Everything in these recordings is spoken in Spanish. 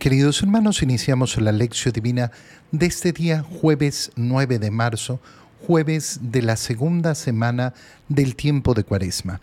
Queridos hermanos, iniciamos la lección divina de este día jueves 9 de marzo, jueves de la segunda semana del tiempo de Cuaresma.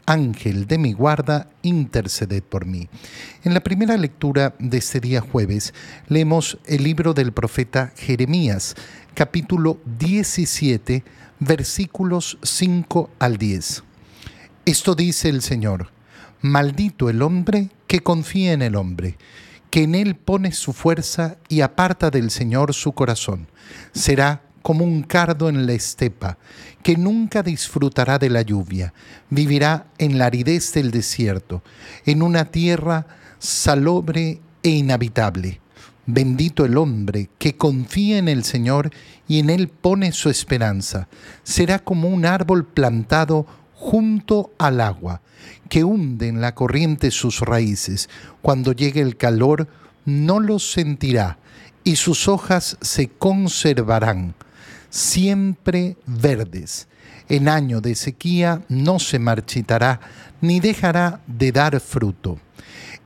Ángel de mi guarda, interceded por mí. En la primera lectura de este día jueves leemos el libro del profeta Jeremías, capítulo 17, versículos 5 al 10. Esto dice el Señor Maldito el hombre que confía en el hombre, que en él pone su fuerza y aparta del Señor su corazón. Será como un cardo en la estepa, que nunca disfrutará de la lluvia, vivirá en la aridez del desierto, en una tierra salobre e inhabitable. Bendito el hombre que confía en el Señor y en él pone su esperanza. Será como un árbol plantado junto al agua, que hunde en la corriente sus raíces. Cuando llegue el calor, no los sentirá, y sus hojas se conservarán, siempre verdes. En año de sequía no se marchitará, ni dejará de dar fruto.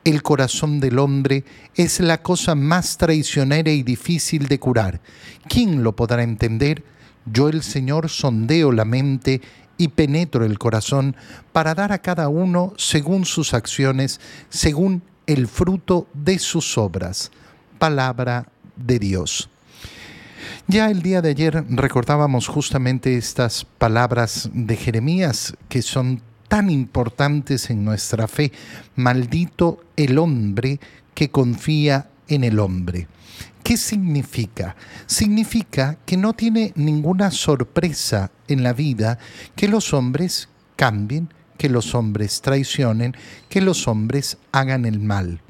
El corazón del hombre es la cosa más traicionera y difícil de curar. ¿Quién lo podrá entender? Yo el Señor sondeo la mente y penetro el corazón para dar a cada uno según sus acciones, según el fruto de sus obras. Palabra de Dios. Ya el día de ayer recordábamos justamente estas palabras de Jeremías que son tan importantes en nuestra fe. Maldito el hombre que confía en el hombre. ¿Qué significa? Significa que no tiene ninguna sorpresa en la vida que los hombres cambien, que los hombres traicionen, que los hombres hagan el mal.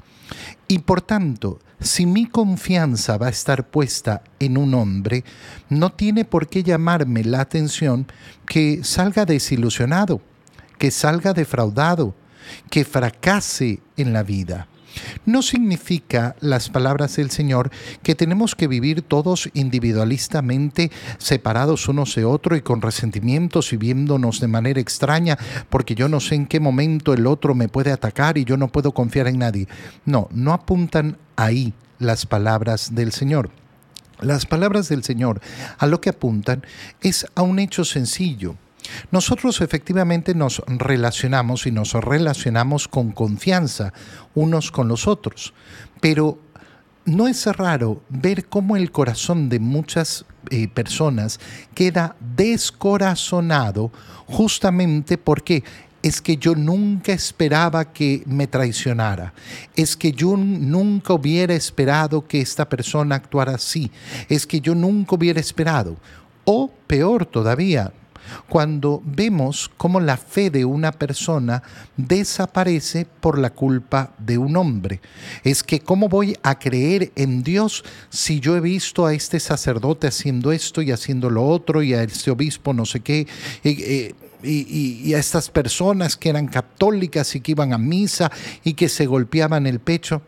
Y por tanto, si mi confianza va a estar puesta en un hombre, no tiene por qué llamarme la atención que salga desilusionado, que salga defraudado, que fracase en la vida. No significa las palabras del Señor que tenemos que vivir todos individualistamente, separados unos de otro y con resentimientos y viéndonos de manera extraña, porque yo no sé en qué momento el otro me puede atacar y yo no puedo confiar en nadie. No, no apuntan ahí las palabras del Señor. Las palabras del Señor a lo que apuntan es a un hecho sencillo nosotros efectivamente nos relacionamos y nos relacionamos con confianza unos con los otros, pero no es raro ver cómo el corazón de muchas eh, personas queda descorazonado justamente porque es que yo nunca esperaba que me traicionara, es que yo nunca hubiera esperado que esta persona actuara así, es que yo nunca hubiera esperado, o peor todavía, cuando vemos cómo la fe de una persona desaparece por la culpa de un hombre. Es que cómo voy a creer en Dios si yo he visto a este sacerdote haciendo esto y haciendo lo otro y a este obispo no sé qué. y, y, a estas personas que eran católicas y que iban a misa y que se golpeaban el pecho.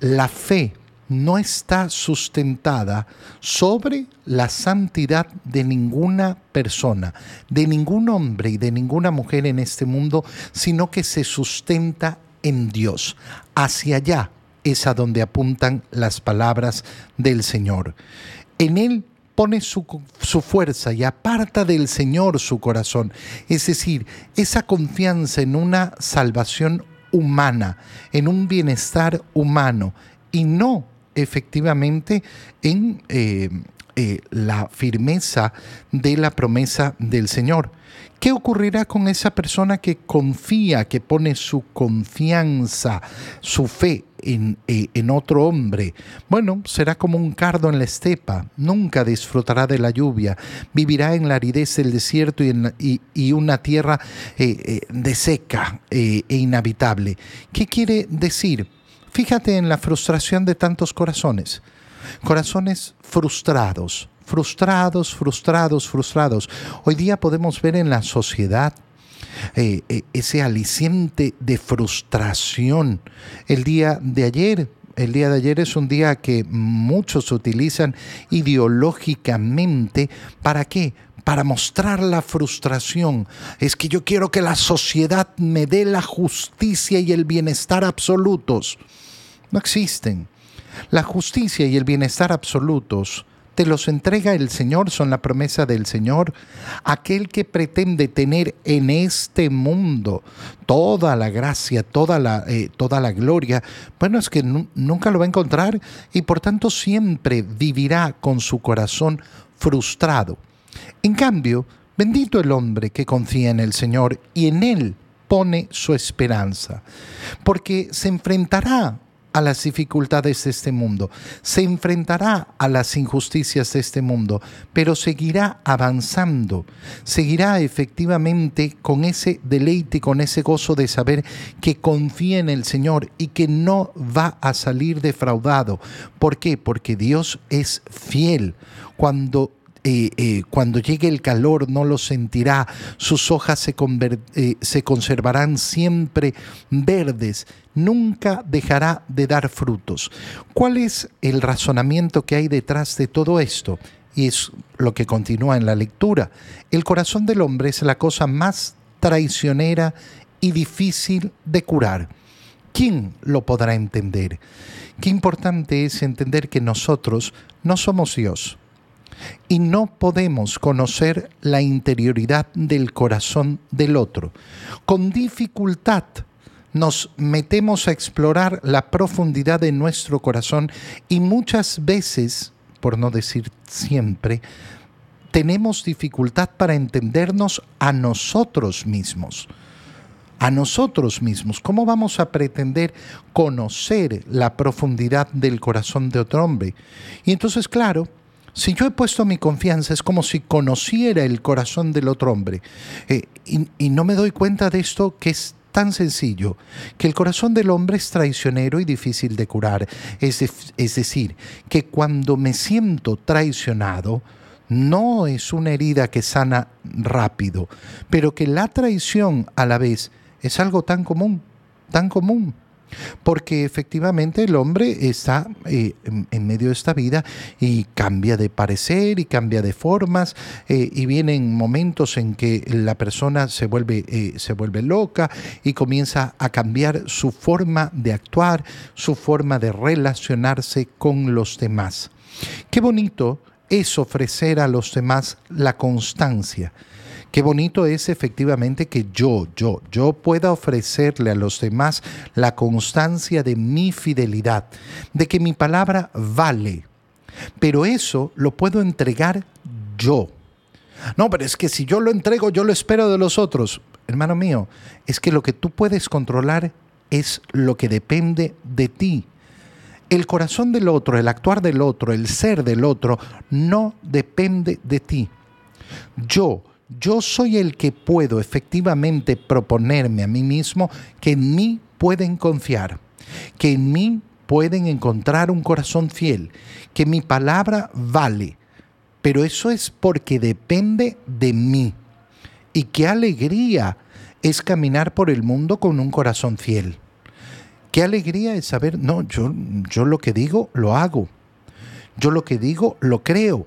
La fe no está sustentada sobre la santidad de ninguna persona, de ningún hombre y de ninguna mujer en este mundo, sino que se sustenta en Dios. Hacia allá es a donde apuntan las palabras del Señor. En Él pone su, su, fuerza y aparta del Señor su corazón. Es decir, esa confianza en una salvación humana, en un bienestar humano y no efectivamente en eh, eh, la firmeza de la promesa del Señor. ¿Qué ocurrirá con esa persona que confía, que pone su confianza, su fe en, eh, en, otro hombre? Bueno, será como un cardo en la estepa, nunca disfrutará de la lluvia, vivirá en la aridez del desierto y, en, y, una tierra de seca e inhabitable. ¿Qué quiere decir? Fíjate en la frustración de tantos corazones. corazones frustrados, frustrados, frustrados, frustrados. Hoy día podemos ver en la sociedad eh, eh, ese aliciente de frustración. El día de ayer, el día de ayer es un día que muchos utilizan ideológicamente. ¿Para qué? Para mostrar la frustración. Es que yo quiero que la sociedad me dé la justicia y el bienestar absolutos. No existen. La justicia y el bienestar absolutos te los entrega el Señor, son la promesa del Señor. Aquel que pretende tener en este mundo toda la gracia, toda la, eh, toda la gloria, bueno, es que nunca lo va a encontrar y por tanto siempre vivirá con su corazón frustrado. En cambio, bendito el hombre que confía en el Señor y en Él pone su esperanza, porque se enfrentará a las dificultades de este mundo, se enfrentará a las injusticias de este mundo, pero seguirá avanzando, seguirá efectivamente con ese deleite, con ese gozo de saber que confía en el Señor y que no va a salir defraudado. ¿Por qué? Porque Dios es fiel. Cuando eh, eh, cuando llegue el calor no lo sentirá, sus hojas se, eh, se conservarán siempre verdes, nunca dejará de dar frutos. ¿Cuál es el razonamiento que hay detrás de todo esto? Y es lo que continúa en la lectura. El corazón del hombre es la cosa más traicionera y difícil de curar. ¿Quién lo podrá entender? Qué importante es entender que nosotros no somos Dios y no podemos conocer la interioridad del corazón del otro. Con dificultad nos metemos a explorar la profundidad de nuestro corazón y muchas veces, por no decir siempre, tenemos dificultad para entendernos a nosotros mismos. A nosotros mismos. ¿Cómo vamos a pretender conocer la profundidad del corazón de otro hombre? Y entonces, claro, si yo he puesto mi confianza, es como si conociera el corazón del otro hombre. Eh, y, no me doy cuenta de esto que es tan sencillo, que el corazón del hombre es traicionero y difícil de curar. Es, es decir, que cuando me siento traicionado, no es una herida que sana rápido, pero que la traición a la vez es algo tan común, tan común porque efectivamente el hombre está eh, en, medio de esta vida y cambia de parecer y cambia de formas eh, y vienen momentos en que la persona se vuelve, eh, se vuelve loca y comienza a cambiar su forma de actuar, su forma de relacionarse con los demás. Qué bonito es ofrecer a los demás la constancia Qué bonito es efectivamente que yo, yo, yo pueda ofrecerle a los demás la constancia de mi fidelidad, de que mi palabra vale. Pero eso lo puedo entregar yo. No, pero es que si yo lo entrego, yo lo espero de los otros. Hermano mío, es que lo que tú puedes controlar es lo que depende de ti. El corazón del otro, el actuar del otro, el ser del otro, no depende de ti. Yo yo soy el que puedo efectivamente proponerme a mí mismo que en mí pueden confiar, que en mí pueden encontrar un corazón fiel, que mi palabra vale, pero eso es porque depende de mí. Y qué alegría es caminar por el mundo con un corazón fiel. Qué alegría es saber, no, yo, yo lo que digo lo hago. Yo lo que digo lo creo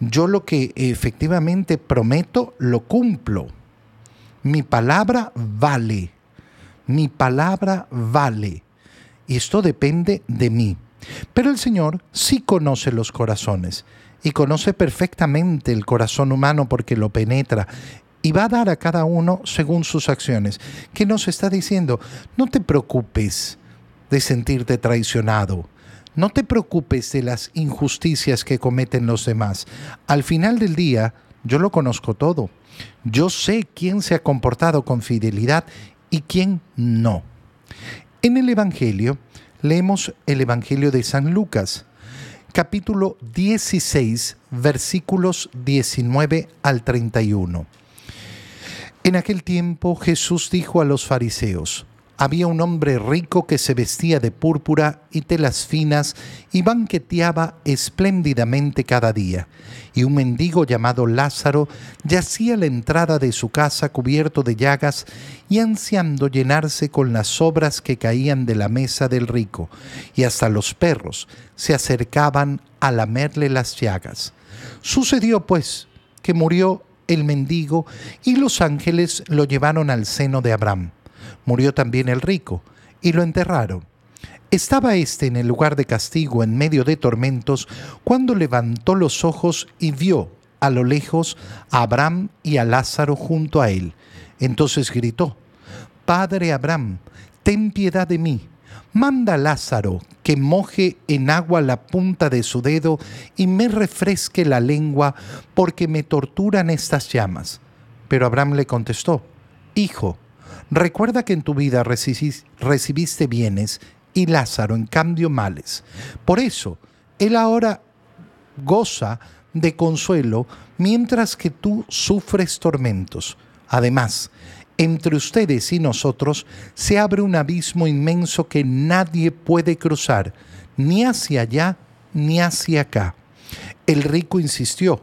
yo lo que efectivamente prometo, lo cumplo. Mi palabra vale. Mi palabra vale. Y esto depende de mí. Pero el Señor sí conoce los corazones y conoce perfectamente el corazón humano porque lo penetra y va a dar a cada uno según sus acciones. ¿Qué nos está diciendo? No te preocupes de sentirte traicionado. No te preocupes de las injusticias que cometen los demás. Al final del día, yo lo conozco todo. Yo sé quién se ha comportado con fidelidad y quién no. En el Evangelio, leemos el Evangelio de San Lucas, capítulo 16, versículos 19 al 31. En aquel tiempo Jesús dijo a los fariseos, había un hombre rico que se vestía de púrpura y telas finas y banqueteaba espléndidamente cada día. Y un mendigo llamado Lázaro yacía a la entrada de su casa cubierto de llagas y ansiando llenarse con las sobras que caían de la mesa del rico, y hasta los perros se acercaban a lamerle las llagas. Sucedió pues que murió el mendigo y los ángeles lo llevaron al seno de Abraham murió también el rico, y lo enterraron. Estaba éste en el lugar de castigo en medio de tormentos, cuando levantó los ojos y vio a lo lejos a Abraham y a Lázaro junto a él. Entonces gritó, Padre Abraham, ten piedad de mí. Manda a Lázaro que moje en agua la punta de su dedo y me refresque la lengua, porque me torturan estas llamas. Pero Abraham le contestó, Hijo, Recuerda que en tu vida recibiste bienes y Lázaro en cambio males. Por eso, él ahora goza de consuelo mientras que tú sufres tormentos. Además, entre ustedes y nosotros se abre un abismo inmenso que nadie puede cruzar, ni hacia allá ni hacia acá. El rico insistió,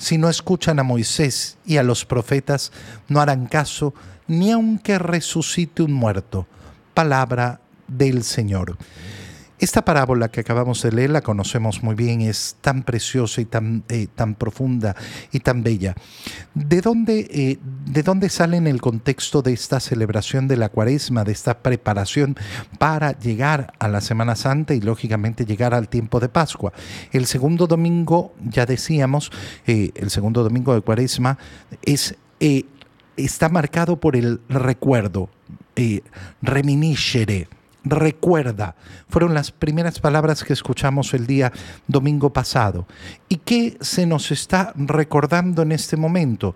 si no escuchan a Moisés y a los profetas, no harán caso ni aunque resucite un muerto. Palabra del Señor. Esta parábola que acabamos de leer la conocemos muy bien, es tan preciosa y tan, eh, tan profunda y tan bella. ¿De dónde, eh, ¿De dónde sale en el contexto de esta celebración de la cuaresma, de esta preparación para llegar a la Semana Santa y lógicamente llegar al tiempo de Pascua? El segundo domingo, ya decíamos, eh, el segundo domingo de cuaresma es está marcado por el recuerdo, reminiscere recuerda. Fueron las primeras palabras que escuchamos el día domingo pasado. ¿Y qué se nos está recordando en este momento?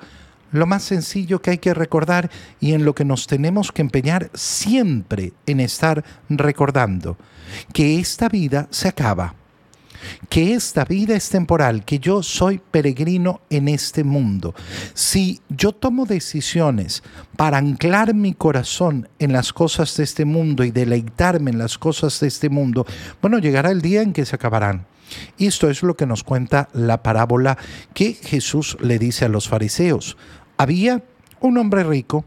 Lo más sencillo que hay que recordar y en lo que nos tenemos que empeñar siempre en estar recordando, que esta vida se acaba que esta vida es temporal, que yo soy peregrino en este mundo. Si yo tomo decisiones para anclar mi corazón en las cosas de este mundo y deleitarme en las cosas de este mundo, bueno, llegará el día en que se acabarán. Y esto es lo que nos cuenta la parábola que Jesús le dice a los fariseos. Había un hombre rico,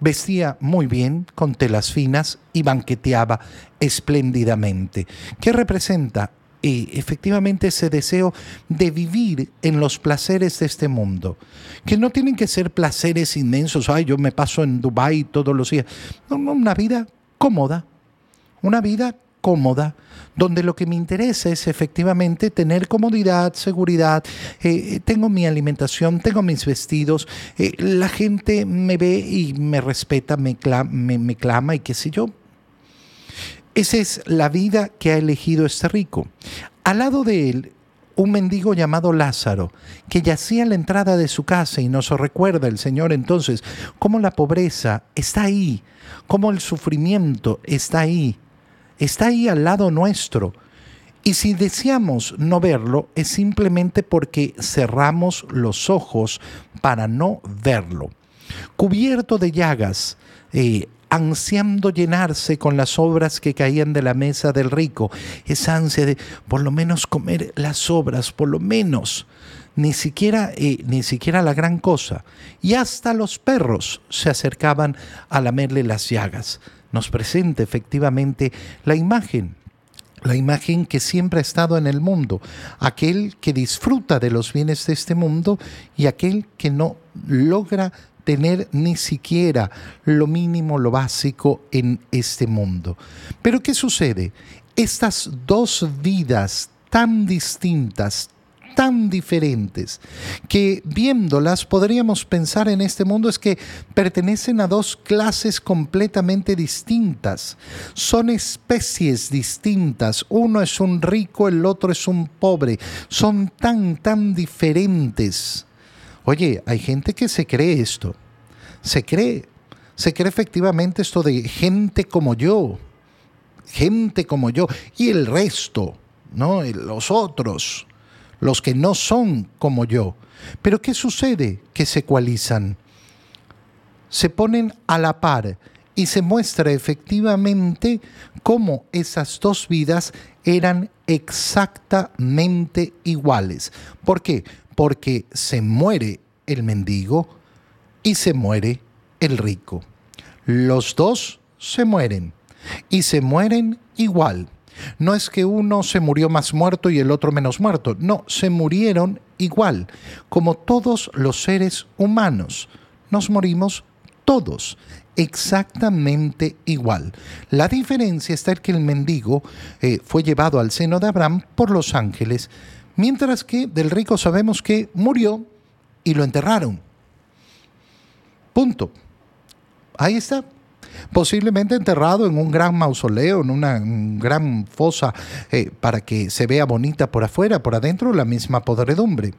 vestía muy bien, con telas finas y banqueteaba espléndidamente. ¿Qué representa efectivamente ese deseo de vivir en los placeres de este mundo, que no tienen que ser placeres inmensos, ay, yo me paso en Dubái todos los días, no, una vida cómoda, una vida cómoda, donde lo que me interesa es efectivamente tener comodidad, seguridad, eh, tengo mi alimentación, tengo mis vestidos, eh, la gente me ve y me respeta, me, me, me clama y qué sé yo, esa es la vida que ha elegido este rico. Al lado de él, un mendigo llamado Lázaro, que yacía en la entrada de su casa y nos recuerda el Señor entonces cómo la pobreza está ahí, cómo el sufrimiento está ahí, está ahí al lado nuestro. Y si deseamos no verlo, es simplemente porque cerramos los ojos para no verlo. Cubierto de llagas, eh, ansiando llenarse con las obras que caían de la mesa del rico, esa ansia de por lo menos comer las obras, por lo menos, ni siquiera, eh, ni siquiera la gran cosa. Y hasta los perros se acercaban a lamerle las llagas. Nos presenta efectivamente la imagen la imagen que siempre ha estado en el mundo, aquel que disfruta de los bienes de este mundo y aquel que no logra tener ni siquiera lo mínimo, lo básico en este mundo. Pero ¿qué sucede? Estas dos vidas tan distintas, tan diferentes que viéndolas podríamos pensar en este mundo es que pertenecen a dos clases completamente distintas. Son especies distintas. Uno es un rico, el otro es un pobre. Son tan, tan diferentes. Oye, hay gente que se cree esto. Se cree. Se cree efectivamente esto de gente como yo. Gente como yo. Y el resto, ¿no? Los otros los que no son como yo. Pero ¿qué sucede? Que se ecualizan, se ponen a la par y se muestra efectivamente cómo esas dos vidas eran exactamente iguales. ¿Por qué? Porque se muere el mendigo y se muere el rico. Los dos se mueren y se mueren igual. No es que uno se murió más muerto y el otro menos muerto, no, se murieron igual, como todos los seres humanos. Nos morimos todos, exactamente igual. La diferencia está en que el mendigo eh, fue llevado al seno de Abraham por los ángeles, mientras que del rico sabemos que murió y lo enterraron. Punto. Ahí está posiblemente enterrado en un gran mausoleo, en una gran fosa, eh, para que se vea bonita por afuera, por adentro la misma podredumbre,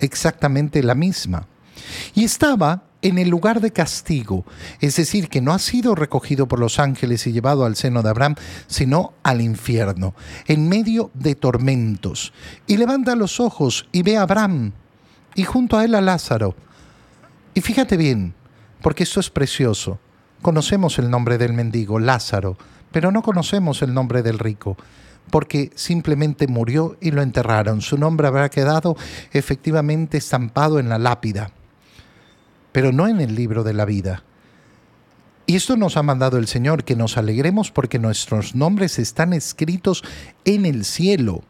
exactamente la misma. Y estaba en el lugar de castigo, es decir, que no ha sido recogido por los ángeles y llevado al seno de Abraham, sino al infierno, en medio de tormentos. Y levanta los ojos y ve a Abraham y junto a él a Lázaro. Y fíjate bien, porque esto es precioso. Conocemos el nombre del mendigo, Lázaro, pero no conocemos el nombre del rico, porque simplemente murió y lo enterraron. Su nombre habrá quedado efectivamente estampado en la lápida, pero no en el libro de la vida. Y esto nos ha mandado el Señor, que nos alegremos porque nuestros nombres están escritos en el cielo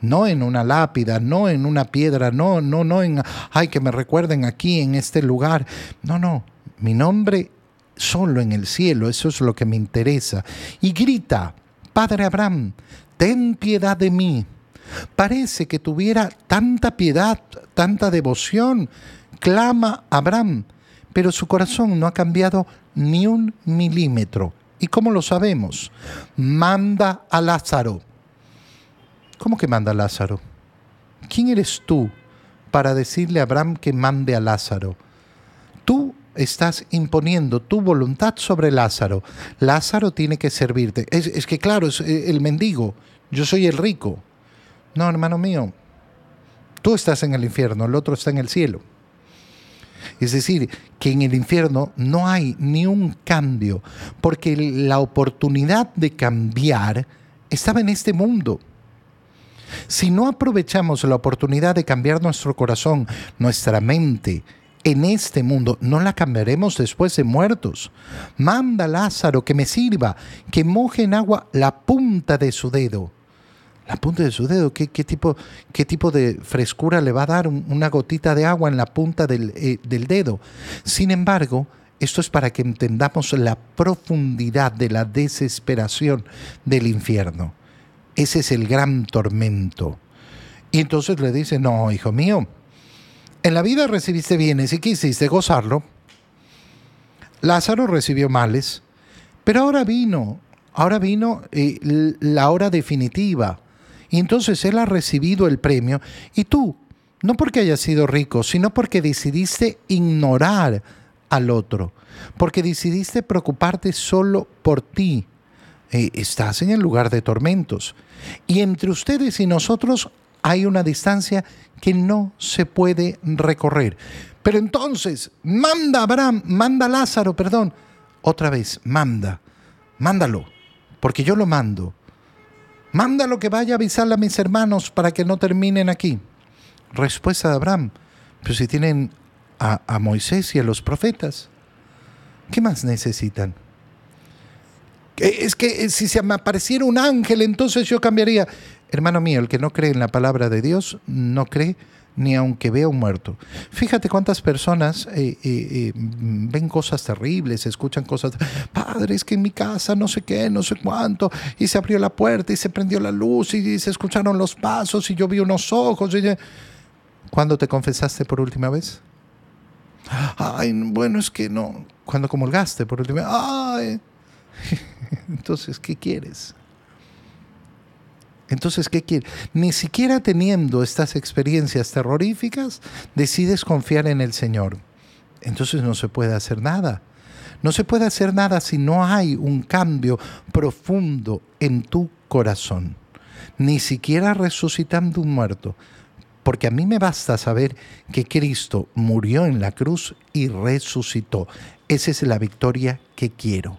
no en una lápida, no en una piedra, no, no, no en, ay, que me recuerden aquí en este lugar. No, no, mi nombre solo en el cielo, eso es lo que me interesa. Y grita, Padre Abraham, ten piedad de mí. Parece que tuviera tanta piedad, tanta devoción. Clama Abraham, pero su corazón no ha cambiado ni un milímetro. ¿Y cómo lo sabemos? Manda a Lázaro. ¿Cómo que manda a Lázaro? ¿Quién eres tú para decirle a Abraham que mande a Lázaro? Tú estás imponiendo tu voluntad sobre Lázaro. Lázaro tiene que servirte. Es, que claro, es eh, el mendigo, yo soy el rico. No, hermano mío, tú estás en el infierno, el otro está en el cielo. Es decir, que en el infierno no hay ni un cambio, porque la oportunidad de cambiar estaba en este mundo. Si no aprovechamos la oportunidad de cambiar nuestro corazón, nuestra mente, en este mundo, no la cambiaremos después de muertos. Manda Lázaro que me sirva, que moje en agua la punta de su dedo. La punta de su dedo, ¿qué, tipo, qué tipo, de frescura le va a dar una gotita de agua en la punta del, eh, del dedo? Sin embargo, esto es para que entendamos la profundidad de la desesperación del infierno. Ese es el gran tormento. Y entonces le dice, no, hijo mío, en la vida recibiste bienes y quisiste gozarlo. Lázaro recibió males, pero ahora vino, ahora vino eh, la hora definitiva. Y entonces él ha recibido el premio y tú, no porque hayas sido rico, sino porque decidiste ignorar al otro, porque decidiste preocuparte solo por ti. Eh, estás en el lugar de tormentos. Y entre ustedes y nosotros hay una distancia que no se puede recorrer. Pero entonces, manda Abraham, manda Lázaro, perdón. Otra vez, manda, mándalo, porque yo lo mando. Mándalo que vaya a avisarle a mis hermanos para que no terminen aquí. Respuesta de Abraham, pero si tienen a, a Moisés y a los profetas, ¿qué más necesitan? Es que eh, si se me apareciera un ángel, entonces yo cambiaría. Hermano mío, el que no cree en la palabra de Dios no cree ni aunque vea un muerto. Fíjate cuántas personas eh, eh, eh, ven cosas terribles, escuchan cosas, padre, es que en mi casa no sé qué, no sé cuánto, y se abrió la puerta y se prendió la luz y, se escucharon los pasos y yo vi unos ojos. ¿Cuándo te confesaste por última vez? Ay, bueno, es que no. Cuando comulgaste por última vez? Ay. Entonces, ¿qué quieres? Entonces, ¿qué quieres? Ni siquiera teniendo estas experiencias terroríficas, decides confiar en el Señor. Entonces no se puede hacer nada. No se puede hacer nada si no hay un cambio profundo en tu corazón. Ni siquiera resucitando un muerto. Porque a mí me basta saber que Cristo murió en la cruz y resucitó. Esa es la victoria que quiero.